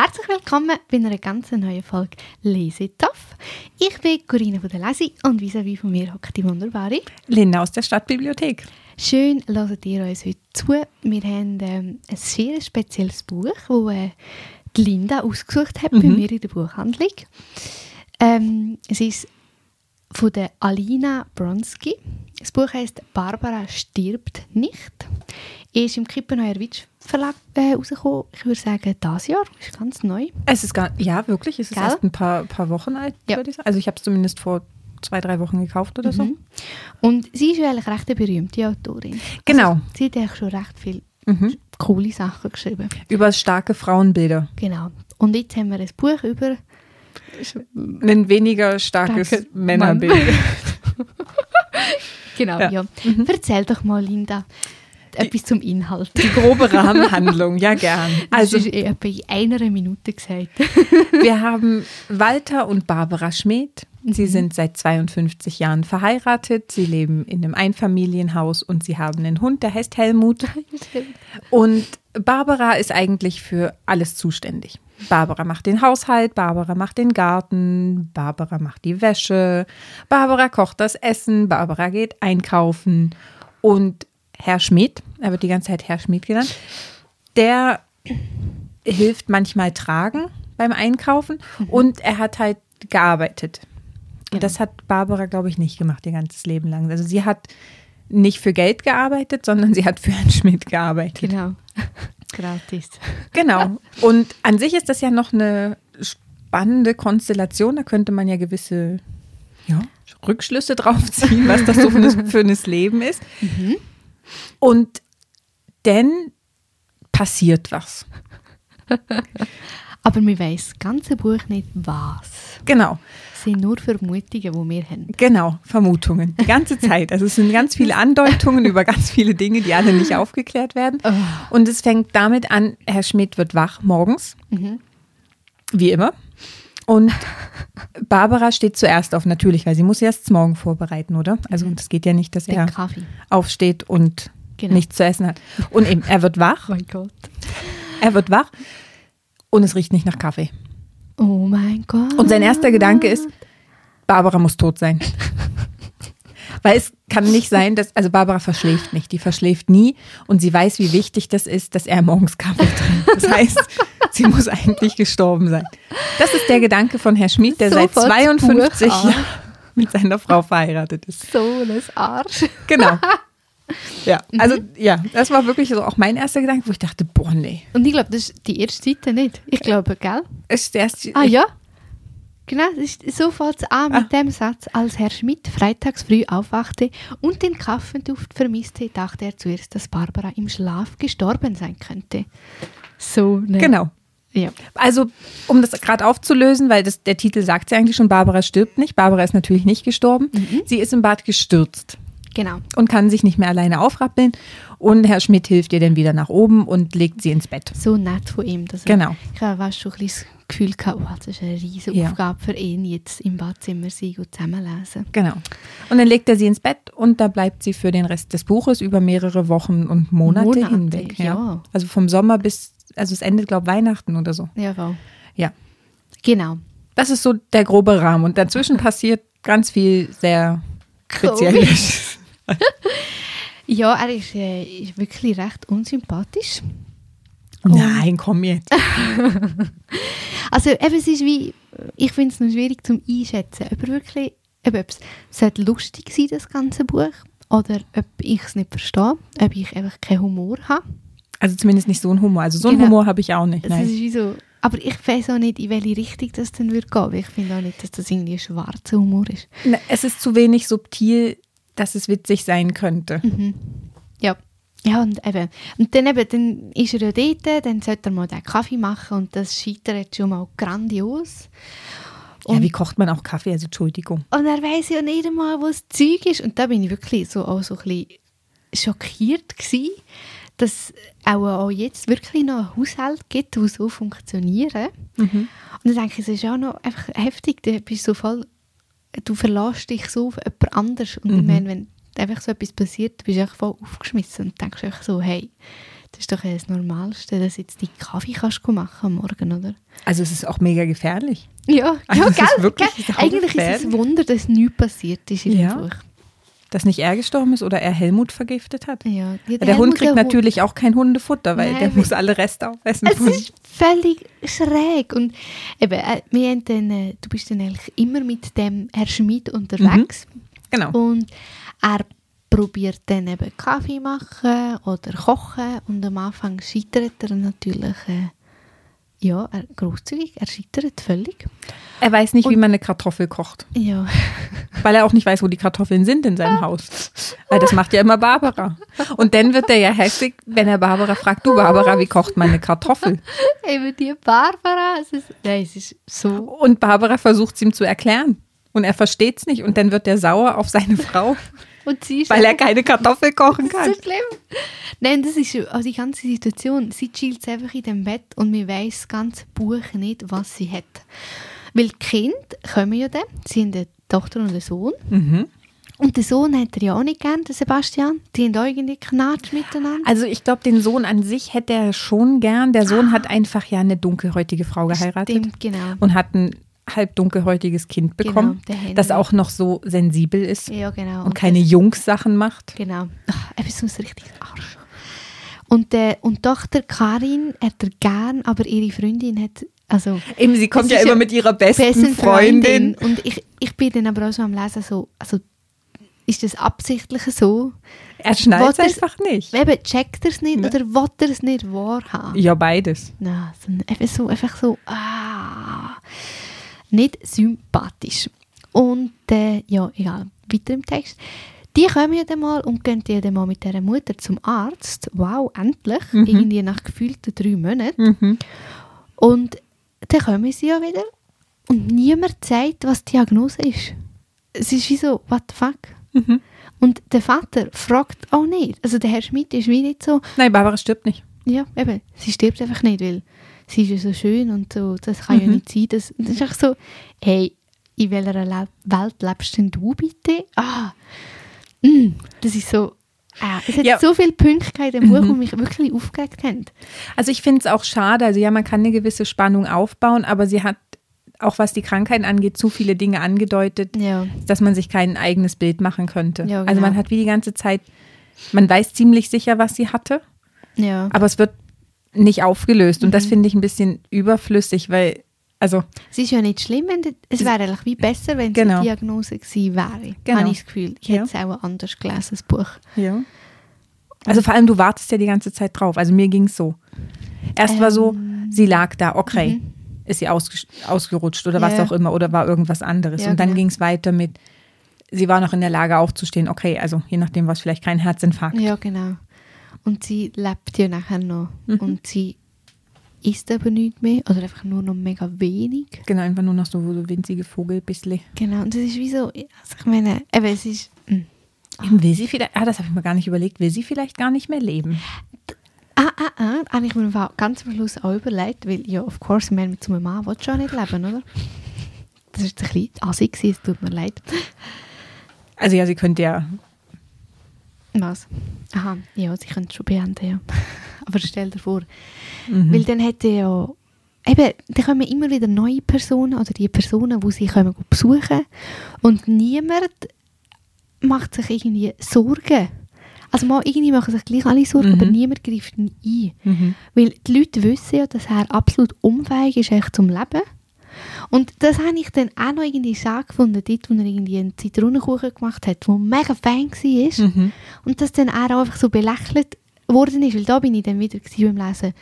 Herzlich willkommen bei einer ganz neuen Folge Lesetoff. Ich bin Corinna von der Lesi und vis-à-vis von mir hockt die wunderbare Linda aus der Stadtbibliothek. Schön, hört ihr uns heute zu. Wir haben ähm, ein sehr spezielles Buch, das äh, die Linda ausgesucht hat bei Mhm. mir in der Buchhandlung. Ähm, es ist von der Alina Bronski. Das Buch heißt Barbara stirbt nicht. Ist im Kippenheuer Witsch Verlag äh, rausgekommen. Ich würde sagen, das Jahr. Ist ganz neu. Es ist gar, ja, wirklich, es ist Gell? erst ein paar, paar Wochen alt, Ja. würde ich sagen. Also ich habe es zumindest vor zwei, drei Wochen gekauft oder so. Mhm. Und sie ist ja eigentlich recht eine berühmte Autorin. Genau. Also, sie hat eigentlich schon recht viele Mhm. coole Sachen geschrieben. Über starke Frauenbilder. Genau. Und jetzt haben wir ein Buch über Ein weniger starkes Danke, Männerbild. Genau, ja. Ja. Mhm. Erzähl doch mal, Linda, etwas zum Inhalt. Die grobe Rahmenhandlung, ja gern. Also, das ist etwa in einer Minute gesagt. wir haben Walter und Barbara Schmidt. Sie sind seit 52 Jahren verheiratet. Sie leben in einem Einfamilienhaus und sie haben einen Hund, der heißt Helmut. Und Barbara ist eigentlich für alles zuständig. Barbara macht den Haushalt, Barbara macht den Garten, Barbara macht die Wäsche, Barbara kocht das Essen, Barbara geht einkaufen. Und Herr Schmidt, er wird die ganze Zeit Herr Schmidt genannt, der hilft manchmal tragen beim Einkaufen und er hat halt gearbeitet. Und das hat Barbara, glaube ich, nicht gemacht ihr ganzes Leben lang. Also sie hat nicht für Geld gearbeitet, sondern sie hat für Herrn Schmidt gearbeitet. Genau. Gratis. Genau. Und an sich ist das ja noch eine spannende Konstellation. Da könnte man ja gewisse ja, Rückschlüsse drauf ziehen, was das so für, ein- Leben ist. Und dann passiert was. Aber wir wissen das ganze Buch nicht, was. Genau. Es sind nur Vermutungen, die wir haben. Genau, Vermutungen. Die ganze Zeit. Also es sind ganz viele Andeutungen über ganz viele Dinge, die alle nicht aufgeklärt werden. Und es fängt damit an, Herr Schmidt wird wach morgens, wie immer. Und Barbara steht zuerst auf, natürlich, weil sie muss erst das Morgen vorbereiten, oder? Also das geht ja nicht, dass Den er Kaffee. aufsteht und Genau. nichts zu essen hat. Und eben, er wird wach, mein Gott. er wird wach und es riecht nicht nach Kaffee. Oh mein Gott. Und sein erster Gedanke ist, Barbara muss tot sein. Weil es kann nicht sein, dass, also Barbara verschläft nicht, die verschläft nie und sie weiß, wie wichtig das ist, dass er morgens Kaffee trinkt. Das heißt, sie muss eigentlich gestorben sein. Das ist der Gedanke von Herr Schmid, der seit Sofort 52 Buch an. Jahren mit seiner Frau verheiratet ist. So ein Arsch. Genau. Ja, also ja, das war wirklich so auch mein erster Gedanke, wo ich dachte, boah, nee. Und ich glaube, das ist die erste Seite nicht. Ich glaube, gell? Ist der erste, Ah ja. Genau, ist, so fängt es an mit Ah. dem Satz. Als Herr Schmidt freitags früh aufwachte und den Kaffeeduft vermisste, dachte er zuerst, dass Barbara im Schlaf gestorben sein könnte. So, ne? Genau. Ja. Also, um das gerade aufzulösen, weil das, der Titel sagt ja eigentlich schon, Barbara stirbt nicht. Barbara ist natürlich nicht gestorben. Sie ist im Bad gestürzt Genau. und kann sich nicht mehr alleine aufrappeln. Und Herr Schmidt hilft ihr dann wieder nach oben und legt sie ins Bett. So nett von ihm. Dass Genau. Ich habe schon ein bisschen das Gefühl gehabt, oh, das ist eine riesige Ja. Aufgabe für ihn, jetzt im Badzimmer sein und zusammenlesen. Genau. Und dann legt er sie ins Bett und da bleibt sie für den Rest des Buches über mehrere Wochen und Monate, Monate, hinweg. ja. Also vom Sommer bis, also es endet, glaube ich, Weihnachten oder so. Ja, voll. Ja. Genau. Das ist so der grobe Rahmen. Und dazwischen passiert ganz viel sehr Spezielles. Ja, er ist, äh, ist wirklich recht unsympathisch. Nein, komm jetzt. Also eben, es ist wie, ich finde es noch schwierig zum Einschätzen, ob er wirklich, ob es sollte lustig sein, das ganze Buch, oder ob ich es nicht verstehe, ob ich einfach keinen Humor habe. Also zumindest nicht so ein Humor. Also so einen Genau. Humor habe ich auch nicht. Es ist Nein. wie so, aber ich weiß auch nicht, in welche Richtung das dann würde gehen, ich finde auch nicht, dass das irgendwie ein schwarzer Humor ist. Na, Es ist zu wenig subtil, dass es witzig sein könnte. Ja. Ja, und eben. Und dann eben, dann ist er ja dort, dann sollte er mal den Kaffee machen und das scheitert schon mal grandios. Ja, wie kocht man auch Kaffee? Also Entschuldigung. Und er weiß ja nicht einmal, wo das Zeug ist. Und da bin ich wirklich so, auch so ein bisschen schockiert gewesen, dass auch, auch jetzt wirklich noch ein Haushalt gibt, die so funktionieren. Und dann denke ich, es ist auch noch einfach heftig. Du bist so voll, du verlässt dich so auf jemand anderes. Und ich meine, wenn einfach so etwas passiert, bist du einfach voll aufgeschmissen und denkst einfach so, hey, Das ist doch das Normalste, dass jetzt die Kaffee kannst du machen am Morgen, oder? Also es ist auch mega gefährlich. Ja, Also ja es ist gell, wirklich gell? Eigentlich ist es ein Wunder, dass nichts passiert ist in Ja. Buch. Dass nicht er gestorben ist oder er Helmut vergiftet hat. Ja, ja, Der, Hund kriegt der natürlich auch kein Hundefutter, weil Nein, der muss alle Reste aufessen. Es ist völlig schräg. Und eben, äh, wir haben dann, äh, du bist dann eigentlich immer mit dem Herr Schmid unterwegs. genau. Und er probiert dann eben Kaffee machen oder kochen. Und am Anfang scheitert er natürlich, äh, ja, er, großzügig, er scheitert völlig. Er weiß nicht, wie Und- man eine Kartoffel kocht, Ja, weil er auch nicht weiß, wo die Kartoffeln sind in seinem Haus. Weil das macht ja immer Barbara. Und dann wird er ja heftig, wenn er Barbara fragt, du Barbara, wie kocht man eine Kartoffel? eben die Barbara, es ist, nein, es ist so Und Barbara versucht es ihm zu erklären. Und er versteht es nicht. Und dann wird er sauer auf seine Frau, Und sie weil er keine Kartoffel kochen Das kann. ist so schlimm. Nein, das ist also die ganze Situation. Sie chillt einfach in dem Bett und wir weiß das ganze Buch nicht, was sie hat. Weil die Kinder kommen ja dann, sie haben eine Tochter und einen Sohn. Mhm. Und den Sohn hat er ja auch nicht gern, den Sebastian. Die haben irgendwie Knatsch miteinander. Also ich glaube, den Sohn an sich hätte er schon gern. Der Sohn hat einfach ja eine dunkelhäutige Frau geheiratet. Stimmt, genau. und hat ein halb dunkelhäutiges Kind bekommen, Genau, der Henry. das auch noch so sensibel ist Ja, genau. und keine das- Jungs-Sachen macht. Genau. Ach, eben so ein richtiges Arsch. Und, äh, und Tochter Karin hat er gern, aber ihre Freundin hat, also Eben, sie kommt ja ist immer ja mit ihrer besten, besten Freundin. Und ich, ich bin dann aber auch so am Lesen so, also ist das absichtlich so? Er Wollt er's- einfach nicht. Eben, checkt er es nicht Ne. oder will er es nicht wahrhaben? Ja, beides. Nein, so, einfach so, einfach so, ah, nicht sympathisch. Und äh, ja, egal, weiter im Text. Die kommen ja dann mal und gehen ja dann mal mit dieser Mutter zum Arzt. Wow, endlich. Mhm. Irgendwie nach gefühlten drei Monaten. Mhm. Und dann kommen sie ja wieder und niemand sagt, was die Diagnose ist. Es ist wie so, what the fuck? Mhm. Und der Vater fragt auch nicht. Also der Herr Schmidt ist wie nicht so, Nein, Barbara stirbt nicht. Ja, eben, sie stirbt einfach nicht, weil sie ist ja so schön und so, das kann ja Mhm. nicht sein. Das, das ist einfach so, hey, in welcher Le Welt lebst denn du bitte? Ah, mm, das ist so, ah, es hat Ja. so viele in dem Buch, Mhm. die mich wirklich aufgeregt haben. Also ich finde es auch schade. Also ja, man kann eine gewisse Spannung aufbauen, aber sie hat auch was die Krankheit angeht, zu viele Dinge angedeutet, Ja, dass man sich kein eigenes Bild machen könnte. Ja, Also genau. man hat wie die ganze Zeit, man weiß ziemlich sicher, was sie hatte, ja. aber es wird nicht aufgelöst. Und das Mhm. finde ich ein bisschen überflüssig, weil, also Es ist ja nicht schlimm, wenn die, es wäre eigentlich wie besser, wenn es Genau. eine Diagnose gewesen wäre. Genau. Habe ich das Gefühl. Ich Ja. hätte es auch anders gelesen, das Buch. Ja. Also vor allem, du wartest ja die ganze Zeit drauf. Also mir ging es so. Erst war so, sie lag da, okay, Mhm. ist sie ausgerutscht oder Ja, was auch immer oder war irgendwas anderes. Ja, Und dann genau. ging es weiter mit, sie war noch in der Lage aufzustehen, okay, also je nachdem was vielleicht kein Herzinfarkt. Ja, genau. Und sie lebt ja nachher noch. Mhm. Und sie isst aber nicht mehr oder einfach nur noch mega wenig. Genau, einfach nur noch so, winzige Vogel, bisschen. Genau, und das ist wie so, also ich meine, eben, es ist, mm. Eben Will sie vielleicht, ah, das habe ich mir gar nicht überlegt, will sie vielleicht gar nicht mehr leben? ah, ah, ah, habe ich mir ganz am Schluss auch überlegt, weil, ja, of course, ich meine, mit so einem Mann du auch nicht leben, oder? Das ist ein bisschen assig es tut mir leid. Also ja, sie könnte ja, Was? Aha, ja, sie können es schon beenden, ja. Aber stell dir vor, mhm. Weil dann hätte ja, eben, dann kommen immer wieder neue Personen oder die Personen, die sie kommen besuchen und niemand macht sich irgendwie Sorgen. Also mal irgendwie machen sich gleich alle Sorgen, Mhm. aber niemand greift ihn ein. Mhm. Weil die Leute wissen ja, dass er absolut unfähig ist echt zum Leben. Und das habe ich dann auch noch irgendwie schade gefunden, dort, wo er irgendwie einen Zitronenkuchen gemacht hat, der mega fein war. Mhm. Und dass dann er auch einfach so belächelt worden ist, weil da bin ich dann wieder beim Lesen.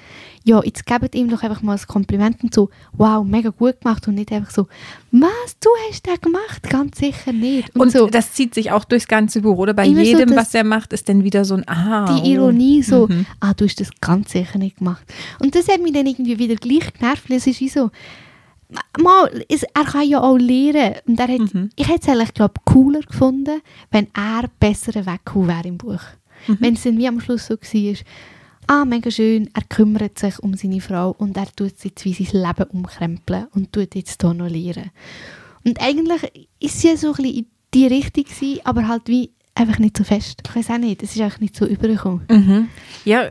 Ja, jetzt gebt ihm doch einfach mal ein Kompliment und so, wow, mega gut gemacht und nicht einfach so, was, du hast das gemacht? Ganz sicher nicht. Und, Und so, das zieht sich auch durchs ganze Buch, oder? Bei Immer so jedem, das- was er macht, ist dann wieder so ein Aha. die Ironie so, Mhm. ah, du hast das ganz sicher nicht gemacht. Und das hat mich dann irgendwie wieder gleich genervt, weil es ist wie so, mal, es, er kann ja auch lernen. Und er hat, Mhm. ich hätte es eigentlich, glaube cooler gefunden, wenn er besser weggekommen wäre im Buch. Mhm. Wenn es dann wie am Schluss so war, ah, mega schön, er kümmert sich um seine Frau und er tut jetzt wie sein Leben umkrempeln und tut jetzt hier noch lernen. Und eigentlich ist sie so ein bisschen in die Richtung gewesen, aber halt wie einfach nicht so fest. Ich weiß auch nicht, es ist einfach nicht so übergekommen. Mhm. Ja,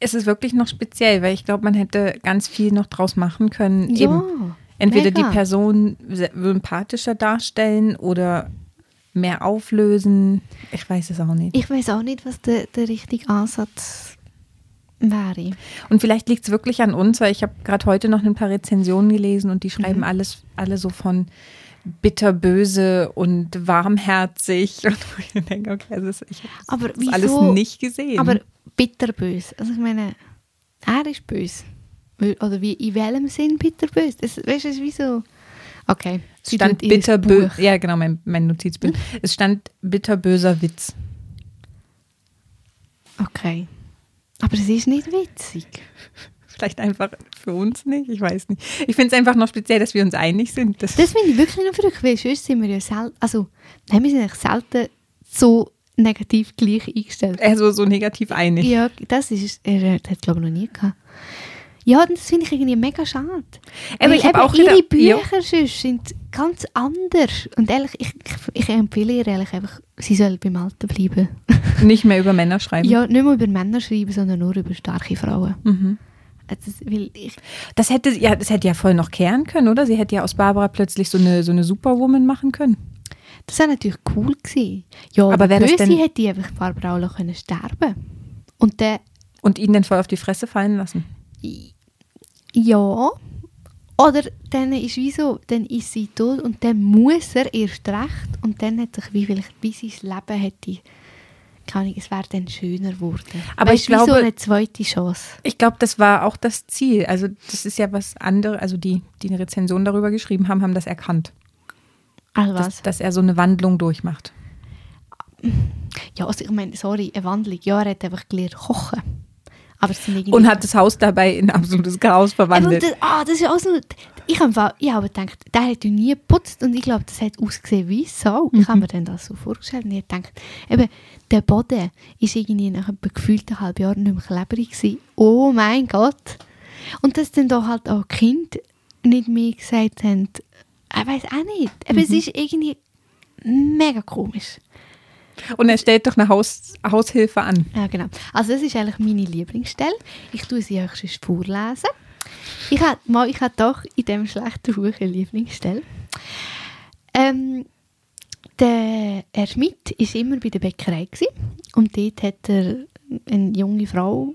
es ist wirklich noch speziell, weil ich glaube, man hätte ganz viel noch draus machen können. Ja, Eben entweder mega. die Person sympathischer darstellen oder mehr auflösen. Ich weiß es auch nicht. Ich weiß auch nicht, was der, der richtige Ansatz wäre. Und vielleicht liegt es wirklich an uns, weil ich habe gerade heute noch ein paar Rezensionen gelesen und die schreiben Mhm. alles, alle so von bitterböse und warmherzig. Und ich denke, okay, das ich habe Aber das wieso? alles nicht gesehen. Aber bitterbös. Also ich meine, er ist böse. Oder wie, in welchem Sinn bitterbös? Das, weißt du, es ist wie so... Okay. es stand. Buch. Ja, genau, mein, mein Notizbild. Es stand bitterböser Witz. Okay. Aber es ist nicht witzig. Vielleicht einfach für uns nicht, ich weiß nicht. Ich finde es einfach noch speziell, dass wir uns einig sind. Das, Das finde ich wirklich noch verrückt, weil sonst sind wir ja selten... Also, nein, wir sind eigentlich selten so negativ gleich eingestellt. also so negativ einig. Ja, das ist... Er hat, glaube ich, noch nie gehabt. Ja, das finde ich irgendwie mega schade. Aber Weil ich hab eben auch ihre gedacht- ja. Bücher sonst sind ganz anders. Und ehrlich, ich, ich, empfehle ihr ehrlich einfach, sie soll beim Alten bleiben. Nicht mehr über Männer schreiben. Ja, nicht mehr über Männer schreiben, sondern nur über starke Frauen. Mhm. Also, Das hätte, ja, das hätte ja voll noch kehren können, oder? Sie hätte ja aus Barbara plötzlich so eine, so eine Superwoman machen können. das wäre natürlich cool gewesen. Ja, Aber wäre das denn- hätte einfach Barbara auch noch können sterben Und der, Und ihn dann voll auf die Fresse fallen lassen. Ja, oder dann ist wie so, dann ist sie tot und dann muss er erst recht und dann hat sich wie vielleicht bis sein Leben hätte, keine Ahnung, es wäre dann schöner geworden. Aber Weißt, ich wie so glaube- eine zweite Chance. Ich glaube, das war auch das Ziel. Also das ist ja was anderes, also die, die eine Rezension darüber geschrieben haben, haben das erkannt. Also was? Dass, dass er so eine Wandlung durchmacht. Ja, also ich meine, sorry, eine Wandlung. Ja, er hat einfach gelernt kochen. Aber. Und hat das Haus dabei in absolutes Chaos verwandelt. das, ah, das ist auch so... Ich habe ich habe gedacht, der hat ja nie geputzt und ich glaube, das hat ausgesehen wie Sau. Ich habe mir dann das so vorgestellt und ich habe gedacht, eben, der Boden ist irgendwie nach einem gefühlten halben Jahr nicht mehr klebrig gewesen. Oh mein Gott. Und dass dann da halt auch Kind nicht mehr gesagt haben, ich weiß auch nicht. Aber es ist irgendwie mega komisch. Und er stellt doch eine Haus, Haushilfe an. Ja, genau. Also das ist eigentlich meine Lieblingsstelle. Ich tue sie euch sonst vorlesen. Ich habe mal, ich habe doch in diesem schlechten Buch eine Lieblingsstelle. Ähm, der Herr Schmidt war immer bei der Bäckerei gewesen. und dort hat er eine junge Frau,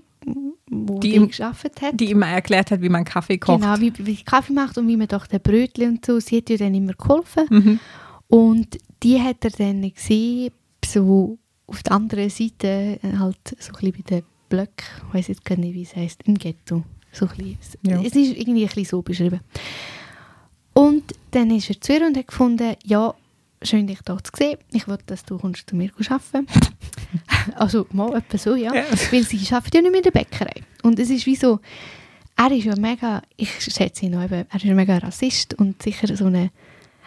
die, Die ihm- geschafft hat. Die ihm erklärt hat, wie man Kaffee kocht. Genau, wie, wie Kaffee macht und wie man doch den Brötchen und so. Sie hat ihr dann immer geholfen. Mhm. Und die hat er dann gesehen, so auf der anderen Seite, äh, halt so ein bisschen bei den Blöcken, ich weiß jetzt gar nicht, wie es heisst, im Ghetto. So ein bisschen. Ja. Es ist irgendwie ein bisschen so beschrieben. Und dann ist er zu ihr und hat gefunden, ja, schön dich hier zu sehen. Ich will, dass du kommst zu mir arbeiten. also mal etwa so, ja. Ja. Weil sie arbeitet ja nicht mehr in der Bäckerei. Und es ist wie so, er ist ja mega, ich schätze ihn noch eben, er ist ja mega Rassist und sicher so eine,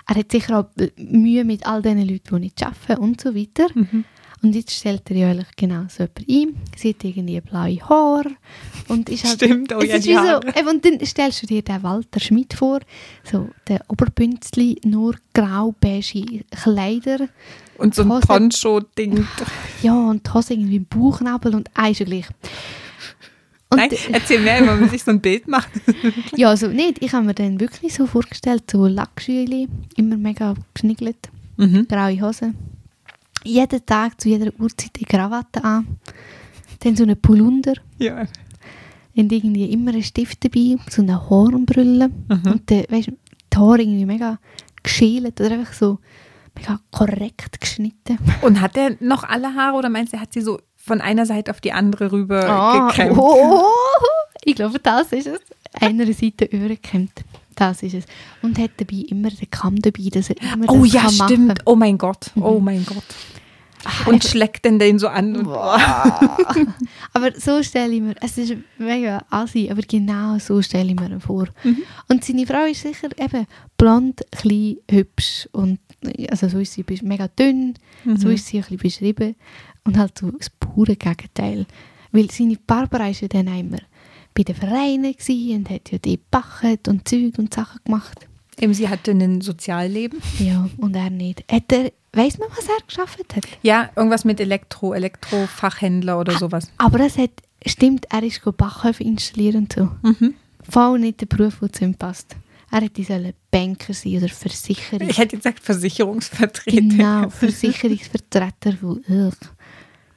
er hat sicher auch Mühe mit all den Leuten, die nicht arbeiten und so weiter. Mhm. Und jetzt stellt er ja eigentlich genau so jemanden ein. Sie hat irgendwie blaue Haare. Und ist halt, Stimmt, oh es ja, ist Haare. So, und dann stellst du dir den Walter Schmidt vor, so der Oberbünzli, nur grau-beige Kleider. Und so ein Poncho-Ding. Ja, und die Hose irgendwie im Bauchnabel und gleich. Und Nein, erzähl mehr, wenn man sich so ein Bild macht. Ja, also nicht. Ich habe mir dann wirklich so vorgestellt, so Lackschüli, immer mega geschniggelt, Mhm. graue Hose. Jeden Tag zu jeder Uhrzeit eine Krawatte an. Dann so eine Polunder. Ja. Und irgendwie immer ein Stift dabei, so eine Hornbrille. Mhm. Und dann, weißt du, die Haare irgendwie mega geschält oder einfach so mega korrekt geschnitten. Und hat er noch alle Haare oder meinst du, er hat sie so von einer Seite auf die andere rüber gekämmt? oh, ich glaube, das ist es. Einer Seite übergekämmt. Das ist es. Und hat dabei immer den Kamm dabei, dass er immer Oh das ja, kann stimmt. machen. Oh mein Gott. Oh Mhm. mein Gott. Ah, Und schlägt denn den so an. Aber so stelle ich mir, es ist mega assi, aber genau so stelle ich mir ihn vor. Mhm. Und seine Frau ist sicher eben blond, klein, hübsch und also so ist sie mega dünn, so Mhm. ist sie ein bisschen beschrieben und halt so das pure Gegenteil. Weil seine Barbara ist ja dann immer bei den Vereinen und hat ja die gebacken und Zeug und Sachen gemacht. Eben, sie hatte ein Sozialleben. Ja, und er nicht. Hat er, weiss man, was er geschafft hat? Ja, irgendwas mit Elektro, Elektrofachhändler oder sowas. Aber das hat, stimmt, er ist Backhöfe installieren und so. Mhm. Voll nicht der Beruf, der zu ihm passt. Er hätte sollen Banker sein oder Versicherer. Ich hätte gesagt Versicherungsvertreter. Genau, Versicherungsvertreter. Von, ugh.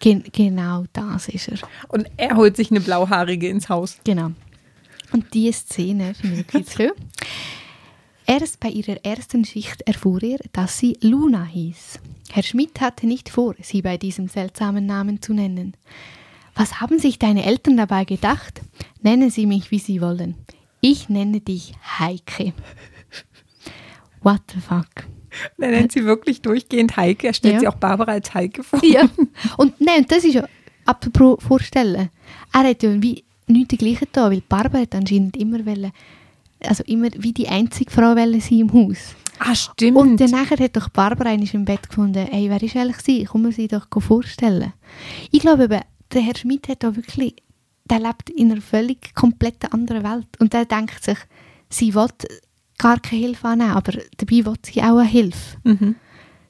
Gen genau das ist er. Und er holt sich eine blauhaarige ins Haus. Genau. Und diese Szene finde ich wirklich schön. Erst bei ihrer ersten Schicht erfuhr er, dass sie Luna hieß. Herr Schmidt hatte nicht vor, sie bei diesem seltsamen Namen zu nennen. Was haben sich deine Eltern dabei gedacht? Nennen Sie mich, wie Sie wollen. Ich nenne dich Heike. What the fuck? Er nennt sie wirklich durchgehend Heike. Er stellt Ja. sie auch Barbara als Heike vor. Ja. Und nein, das ist ja apropos vorstellen. Er hat ja wie nichts dergleichen da, weil Barbara hat anscheinend immer wollen, also immer wie die einzige Frau wollen sein im Haus. Ah, stimmt. Und dann nachher hat doch Barbara einmal im Bett gefunden, ey, wer ist eigentlich sie? Kann man sie doch vorstellen. Ich glaube eben, der Herr Schmidt hat da wirklich, der lebt in einer völlig kompletten anderen Welt. Und der denkt sich, sie will gar keine Hilfe annehmen, aber dabei will sie auch eine Hilfe. mhm.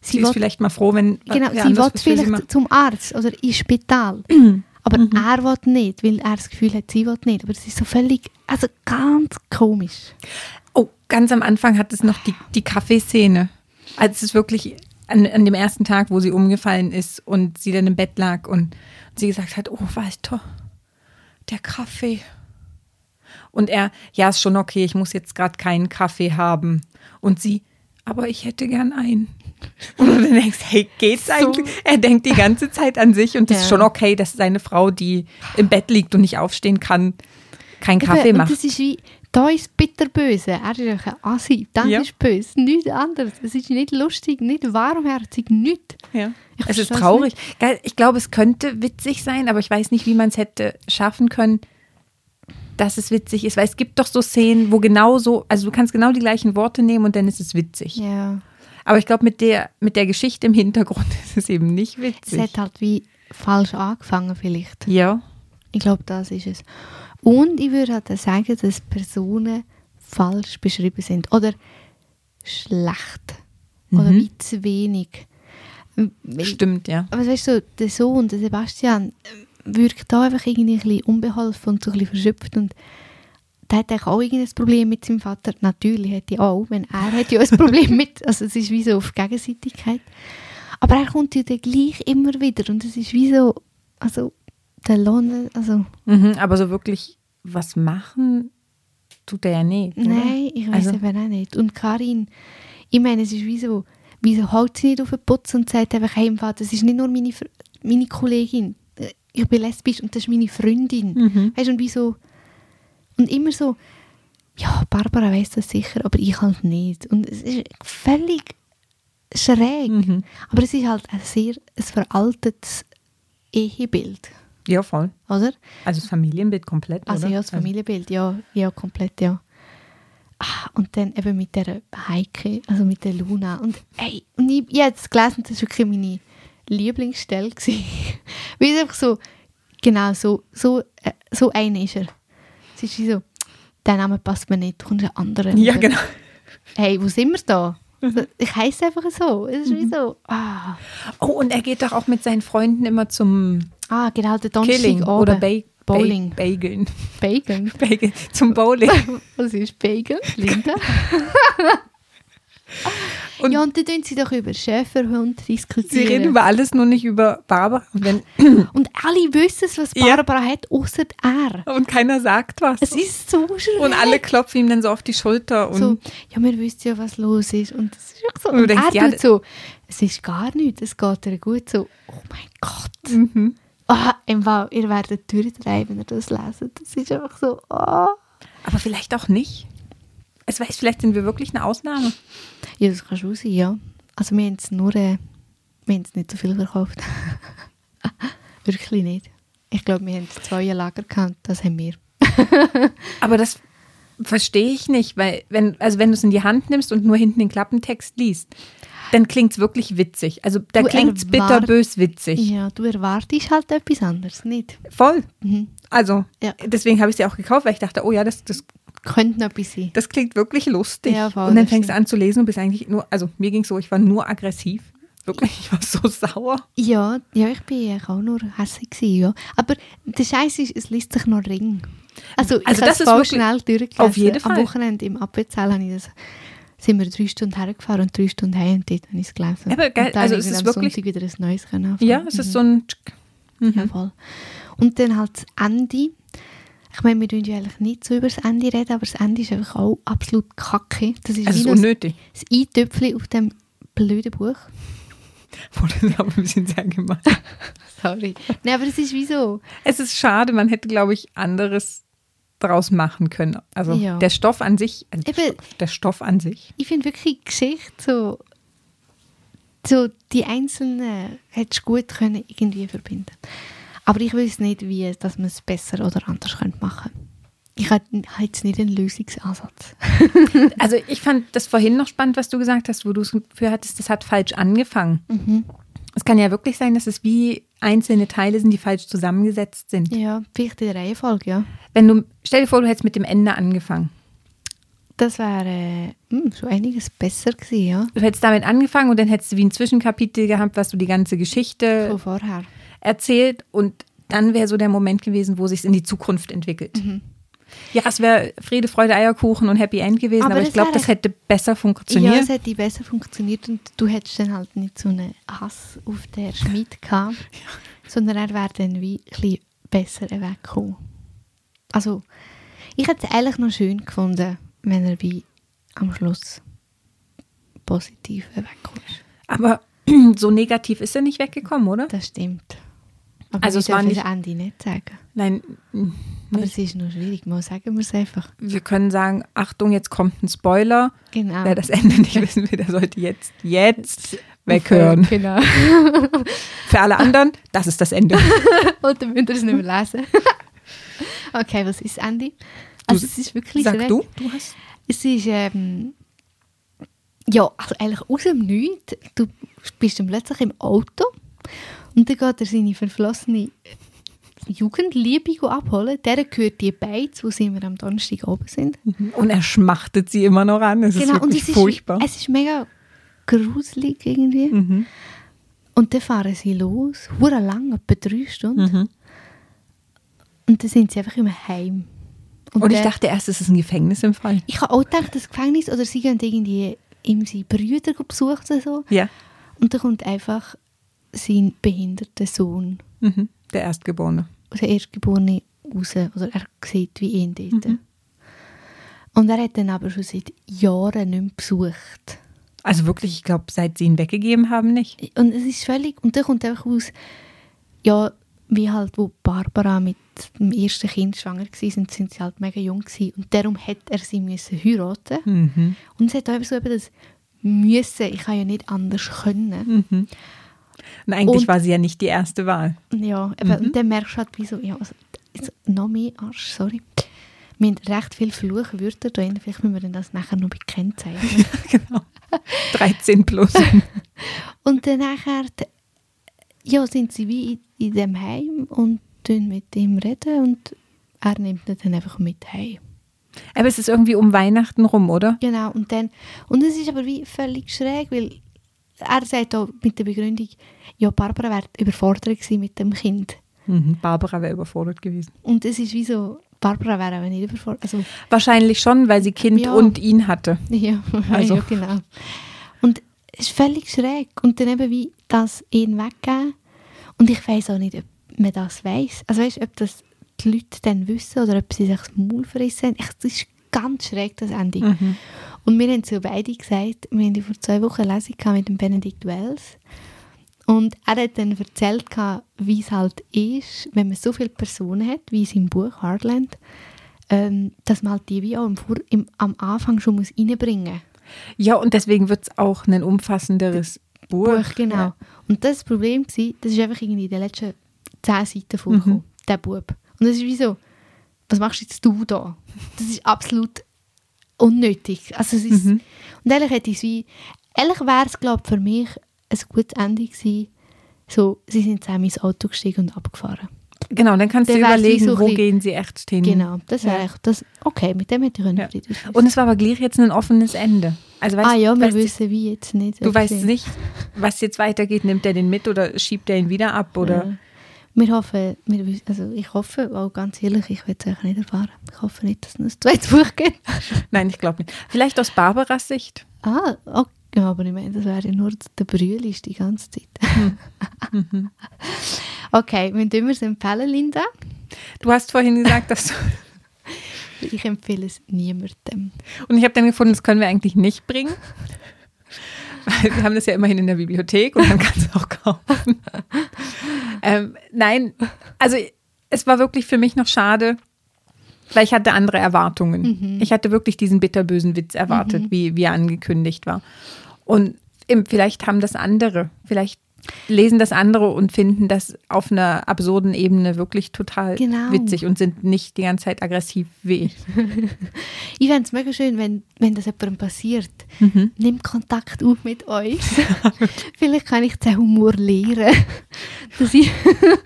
Sie, Sie ist will, vielleicht mal froh, wenn genau, sie will sie vielleicht macht. zum Arzt oder ins Spital. aber Mhm. er will nicht, weil er das Gefühl hat, sie will nicht. Aber es ist so völlig, also ganz komisch. Oh, ganz am Anfang hat es noch die, die Kaffeeszene. Als es wirklich an, an dem ersten Tag, wo sie umgefallen ist und sie dann im Bett lag und sie gesagt hat, oh Walter, der Kaffee. Und er, ja, ist schon okay, ich muss jetzt gerade keinen Kaffee haben. Und sie, aber ich hätte gern einen. Und du dann denkst, hey, geht's eigentlich? Er denkt die ganze Zeit an sich und es ist Ja. schon okay, dass seine Frau, die im Bett liegt und nicht aufstehen kann, keinen Kaffee Eben, macht. Und das ist wie, da ist bitterböse. Er ist ein Assi. Das Ja. ist böse. Nichts anderes. Es ist nicht lustig, nicht warmherzig, nichts. Ja. Es ist traurig. Ich glaube, es könnte witzig sein, aber ich weiß nicht, wie man es hätte schaffen können, dass es witzig ist. Weil es gibt doch so Szenen, wo genau so, also du kannst genau die gleichen Worte nehmen und dann ist es witzig. Ja. Aber ich glaube, mit der, mit der Geschichte im Hintergrund ist es eben nicht Es witzig. hat halt wie falsch angefangen vielleicht. Ja. Ich glaube, das ist es. Und ich würde halt sagen, dass Personen falsch beschrieben sind. Oder schlecht. Oder Mhm. wie zu wenig. Weil- Stimmt, ja. Aber weißt du, der Sohn, der Sebastian, äh, wirkt da einfach irgendwie ein bisschen unbeholfen und so ein bisschen verschöpft und der hat auch irgendein Problem mit seinem Vater. Natürlich hätte ich auch, wenn er hat ja ein Problem mit, also es ist wie so auf Gegenseitigkeit. Aber er kommt ja dann gleich immer wieder und es ist wie so, also der Lohn, also Mhm, aber so wirklich was machen tut er ja nicht. oder? nein, ich weiß Also- eben auch nicht. Und Karin, ich meine, es ist wie so, wieso holt sie nicht auf den Putz und sagt einfach, hey, im Vater, das ist nicht nur meine, meine Kollegin, ich bin lesbisch und das ist meine Freundin. Mhm. Weißt du, und wieso? Und immer so, ja, Barbara weiß das sicher, aber ich halt nicht. Und es ist völlig schräg. Mhm. Aber es ist halt ein sehr ein veraltetes Ehebild, Ja, voll. oder? Also das Familienbild komplett, Also oder? ja, das Familienbild, ja, ja, komplett, ja. Ah, und dann eben mit der Heike, also mit der Luna. Und ey, und ich, ich habe es gelesen, das war wirklich meine Lieblingsstelle. gewesen. Weil es einfach so, genau, so, so, äh, so einer ist er. Es ist wie so, der Name passt mir nicht, du kommst einen anderen. Ja, Oder, genau. Hey, wo sind wir da? Ich heiße einfach so. Es ist Mhm. wie so, ah, Oh, und er geht doch auch mit seinen Freunden immer zum ah genau, der Killing Donnerstag oder oben. ba Bowling. Ba Bageln. Bacon. Bagel. Zum Bowling. Was ist Bacon, Linda? Und- ja, und dann tun sie doch über Schäferhund Sie diskutieren. reden über alles, nur nicht über Barbara. Und, wenn, und alle wissen, was Ja. Barbara hat, außer er. und keiner sagt was. Es ist so schräg. und alle klopfen ihm dann so auf die Schulter. Und so, ja, wir wissen ja, was los ist. Und, das ist wirklich so. Und und denkst, er ja, tut so, es ist gar nichts, es geht ihr gut. So, oh mein Gott. Mhm. Im Fall, ihr werdet durchdrehen, wenn ihr das leset. Das ist einfach so, ah. Aber vielleicht auch nicht. Es weiß, vielleicht sind wir wirklich eine Ausnahme. Ja, das kann schon sein, ja. Also wir haben es nur, äh, wir haben es nicht so viel verkauft. Wirklich nicht. Ich glaube, wir haben zwei Lager gehabt, das haben wir. Aber das verstehe ich nicht, weil wenn, also wenn du es in die Hand nimmst und nur hinten den Klappentext liest, dann klingt es wirklich witzig. Also da klingt es bitterbös witzig. Ja, du erwartest halt etwas anderes, nicht? Voll. Mhm. Also Ja. deswegen habe ich sie auch gekauft, weil ich dachte, oh ja, das, das könnte noch etwas sein. Das klingt wirklich lustig. Ja, voll, und dann fängst du an zu lesen und bist eigentlich nur, also mir ging so, ich war nur aggressiv. Wirklich, ich war so sauer. Ja, ja, ich bin auch nur hässlich gewesen, ja. Aber der Scheiß ist, es liest sich noch ring. Also, ich Also das es ist voll schnell durchgelesen. auf jeden Am Fall. Wochenende im Abwärtssaal habe ich das, sind wir drei Stunden hergefahren und drei Stunden heim und dort habe ich es gelesen. Aber geil, und dann also es ist am wirklich- Sonntag wieder ein neues können anfangen. Ja, es ist so ein. Ja, voll. Und dann halt das Ende. Ich meine, wir reden ja eigentlich nicht so über das Ende reden, aber das Ende ist einfach auch absolut kacke. Das ist Es wie ist unnötig. das Eintöpfchen auf dem blöden Buch. Ist aber ein bisschen sehr gemein. Sorry. Nein, aber es ist wie so. Es ist schade, man hätte, glaube ich, anderes draus machen können. Also Ja. der Stoff an sich, also der, Eben. Stoff, der Stoff an sich. Ich finde wirklich Geschichte so, so die einzelnen hättest du gut können irgendwie verbinden. Aber ich weiß nicht, wie, dass man es besser oder anders könnte machen. Ich habe jetzt nicht einen Lösungsansatz. Also ich fand das vorhin noch spannend, was du gesagt hast, wo du das Gefühl hattest, das hat falsch angefangen. Mhm. Es kann ja wirklich sein, dass es wie einzelne Teile sind, die falsch zusammengesetzt sind. Ja, vielleicht der Reihenfolge, ja. Wenn du, stell dir vor, du hättest mit dem Ende angefangen. Das wäre äh, schon einiges besser gewesen, ja. Du hättest damit angefangen und dann hättest du wie ein Zwischenkapitel gehabt, was du die ganze Geschichte Von vorher. Erzählt und dann wäre so der Moment gewesen, wo sich in die Zukunft entwickelt. Mhm. Ja, es wäre Friede, Freude, Eierkuchen und Happy End gewesen, Aber aber, ich glaube, das hätte besser Ja, funktioniert. es hätte besser funktioniert und du hättest dann halt nicht so einen Hass auf den Schmied gehabt, sondern er wäre dann wie ein bisschen besser weggekommen. Also, ich hätte es eigentlich noch schön gefunden, wenn er wie am Schluss positiv wegkommt. aber so negativ ist er nicht weggekommen, oder? Das stimmt. Aber Also es war nicht- Ende nicht sagen. Nein, Aber es ist noch schwierig, mal sagen wir es einfach. wir können sagen, Achtung, jetzt kommt ein Spoiler. Genau. Wer das Ende nicht wissen will, der sollte jetzt, jetzt weghören. Genau. Für alle anderen, das ist das Ende. Und dann müsst ihr es nicht mehr lesen. okay, was ist Ende? Also es ist wirklich Sag du, du hast. Es ist, ähm, ja, also eigentlich aus dem Nichts. Du bist dann plötzlich im Auto und dann geht er seine verflossene Jugendliebe abholen. Der gehört die Beiz, wo sie immer am Donnerstag oben sind. Und er schmachtet sie immer noch an. Es ist Genau, und wirklich es ist, furchtbar. es ist mega gruselig irgendwie. Mhm. Und dann fahren sie los, hure lang, etwa drei Stunden. Mhm. Und dann sind sie einfach im Heim. Und ich der- dachte erst, es ist ein Gefängnis im Fall. Ich habe auch gedacht, das Gefängnis, oder sie gehen irgendwie ihm seine Brüder besuchen so. Ja. Und dann kommt einfach sein behinderter Sohn, Mhm. Der Erstgeborene. der Erstgeborene, raus. Oder er sieht wie ihn dort. Mhm. Und er hat dann aber schon seit Jahren nicht mehr besucht. Also wirklich, ich glaube, seit sie ihn weggegeben haben, nicht. Und es ist völlig, und dann kommt einfach aus, ja, wie halt, wo Barbara mit dem ersten Kind schwanger war, sind, sind sie halt mega jung gewesen. Und darum hätte er sie müssen heiraten. Mhm. Und es hat auch so eben das müssen, ich kann ja nicht anders können. Mhm. Und eigentlich Und- war sie ja nicht die erste Wahl. Ja, eben, Mhm. dann merkst du halt, wie so, ja, also, noch mehr Arsch, sorry. Wir haben recht viele Fluchwörter drin, vielleicht müssen wir dann das nachher noch bekennzeichnen. genau. 13 plus. und dann nachher, ja, sind sie wie in, in dem Heim und tun mit ihm reden und er nimmt ihn dann einfach mit heim. Aber es ist irgendwie um Weihnachten rum, oder? Genau, und dann, und es ist aber wie völlig schräg, weil er sagt auch mit der Begründung, ja, Barbara wäre überfordert gewesen mit dem Kind. Mhm. Barbara wäre überfordert gewesen. Und es ist wie so, Barbara wäre aber nicht überfordert. Also, Wahrscheinlich schon, weil sie Kind Ja. und ihn hatte. ja, Also. ja, genau. Und es ist völlig schräg. Und dann eben wie das ihn weggeben. Und ich weiß auch nicht, ob man das weiß. Also weißt, ob das die Leute dann wissen oder ob sie sich das Maul verrissen Das ist ganz schräg, das Ende. Mhm. Und wir haben so beide gesagt, wir haben vor zwei Wochen eine Lesung mit dem Benedikt Wells. Und er hat dann erzählt, wie es halt ist, wenn man so viele Personen hat, wie in seinem Buch Heartland, ähm, dass man halt die wie auch im, Vor im, am Anfang schon muss reinbringen muss. Ja, und deswegen wird es auch ein umfassenderes Buch. Buch, genau. Ja. Und das, das Problem war, das ist einfach irgendwie in den letzten zehn Seiten vorgekommen, Mhm. der Bub. Und das ist wie so, was machst jetzt du da? Das ist absolut unnötig. Also es ist, Mhm. Und ehrlich hätte ich wie, ehrlich wäre es, glaube für mich ein gutes Ende gewesen, so, sie sind zusammen ins Auto gestiegen und abgefahren. Genau, dann kannst Dann du überlegen, so wo bisschen- gehen sie echt hin. Genau, das Ja. wäre echt, das, okay, mit dem hätte ich Ja. Frieden. Und es war aber gleich jetzt ein offenes Ende. Also weißt, Ah ja, wir wissen wie jetzt nicht. du weißt nicht, was jetzt weitergeht. Nimmt er den mit oder schiebt er ihn wieder ab? Oder? Ja. Wir hoffen, wir, also ich hoffe, auch ganz ehrlich, ich will es eigentlich nicht erfahren. Ich hoffe nicht, dass es ein zweites Buch gibt. Nein, ich glaube nicht. Vielleicht aus Barbaras Sicht. Ah, okay. Ja, aber ich meine, das wäre ja nur der Brühlis die ganze Zeit. Mhm. okay, wenn du es empfehlen, Linda? Du hast vorhin gesagt, dass du. Ich empfehle es niemandem. Und ich habe dann gefunden, das können wir eigentlich nicht bringen. Weil wir haben das ja immerhin in der Bibliothek und man kann es auch kaufen. ähm, nein, also es war wirklich für mich noch schade, weil ich hatte andere Erwartungen. Ich hatte wirklich diesen bitterbösen Witz erwartet, wie, wie er angekündigt war. Und im, vielleicht haben das andere, vielleicht lesen das andere und finden das auf einer absurden Ebene wirklich total Genau. witzig und sind nicht die ganze Zeit aggressiv wie ich. Ich fände es mega schön, wenn, wenn das jemandem passiert. Mhm. Nimm Kontakt auf mit uns. Vielleicht kann ich den Humor lernen, dass ich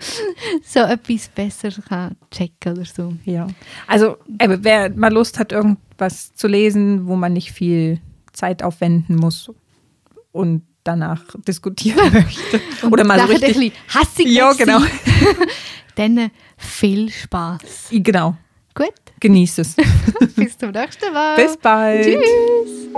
so etwas besser kann checken oder so. Ja. Also, eben, wer mal Lust hat, irgendwas zu lesen, wo man nicht viel Zeit aufwenden muss und danach diskutieren möchte. Oder mal so richtig. ein hassig Ja, genau. Dann äh, viel Spaß. Genau. Gut, Genieß es. bis zum nächsten Mal. Bis bald. Tschüss.